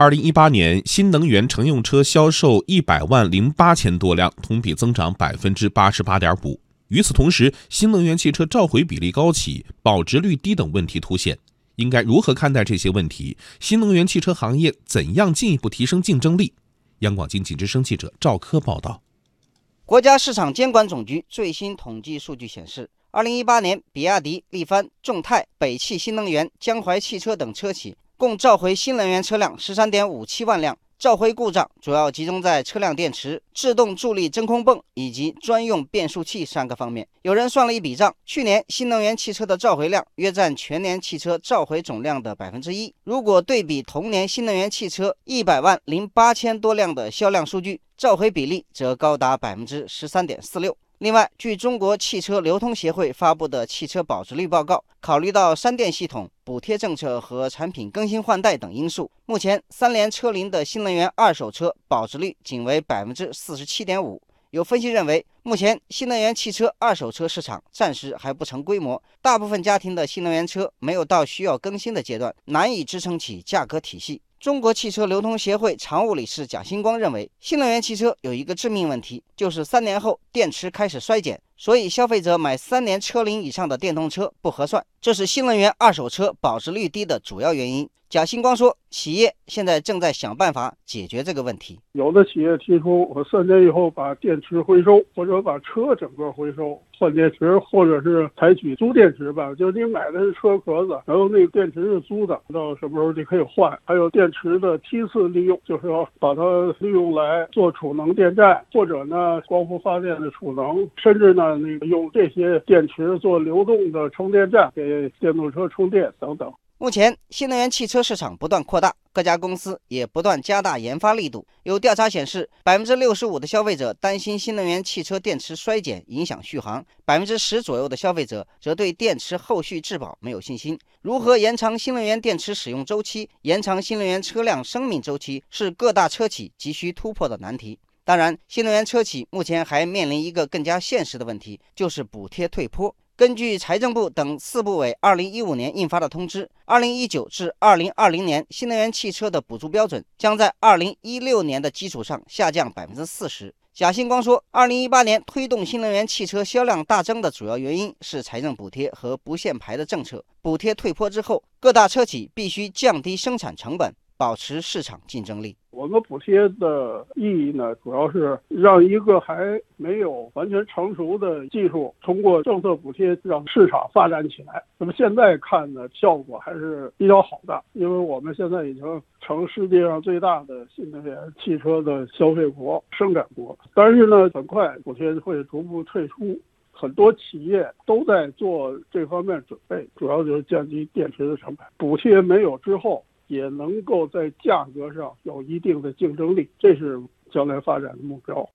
二零一八年新能源乘用车销售一百万零八千多辆，同比增长百分之八十八点五。与此同时，新能源汽车召回比例高企、保值率低等问题凸显。应该如何看待这些问题？新能源汽车行业怎样进一步提升竞争力？央广经济之声记者赵科报道。国家市场监管总局最新统计数据显示，二零一八年，比亚迪、力帆、众泰、北汽新能源、江淮汽车等车企。共召回新能源车辆十三点五七万辆，召回故障主要集中在车辆电池、制动助力真空泵以及专用变速器三个方面。有人算了一笔账，去年新能源汽车的召回量约占全年汽车召回总量的百分之一。如果对比同年新能源汽车一百万零八千多辆的销量数据，召回比例则高达百分之十三点四六。另外，据中国汽车流通协会发布的汽车保值率报告，考虑到三电系统、补贴政策和产品更新换代等因素，目前三联车龄的新能源二手车保值率仅为百分之四十七点五。有分析认为，目前新能源汽车二手车市场暂时还不成规模，大部分家庭的新能源车没有到需要更新的阶段，难以支撑起价格体系。中国汽车流通协会常务理事贾星光认为，新能源汽车有一个致命问题，就是三年后电池开始衰减，所以消费者买三年车龄以上的电动车不合算，这是新能源二手车保值率低的主要原因。贾星光说，企业现在正在想办法解决这个问题。有的企业提出，我三年以后把电池回收，或者把车整个回收换电池，或者是采取租电池吧，就是你买的是车壳子，然后那个电池是租的，到什么时候你可以换。还有电池的梯次利用，就是说把它利用来做储能电站，或者呢光伏发电的储能，甚至呢那个用这些电池做流动的充电站，给电动车充电等等。目前，新能源汽车市场不断扩大，各家公司也不断加大研发力度。有调查显示，百分之六十五的消费者担心新能源汽车电池衰减影响续航，百分之十左右的消费者则对电池后续质保没有信心。如何延长新能源电池使用周期，延长新能源车辆生命周期，是各大车企急需突破的难题。当然，新能源车企目前还面临一个更加现实的问题，就是补贴退坡。根据财政部等四部委二零一五年印发的通知，二零一九至二零二零年新能源汽车的补助标准将在二零一六年的基础上下降百分之四十。贾新光说，二零一八年推动新能源汽车销量大增的主要原因是财政补贴和不限牌的政策。补贴退坡之后，各大车企必须降低生产成本。保持市场竞争力。我们补贴的意义呢，主要是让一个还没有完全成熟的技术，通过政策补贴让市场发展起来。那么现在看呢，效果还是比较好的，因为我们现在已经成世界上最大的新能源汽车的消费国、生产国。但是呢，很快补贴会逐步退出，很多企业都在做这方面准备，主要就是降低电池的成本。补贴没有之后。也能够在价格上有一定的竞争力，这是将来发展的目标。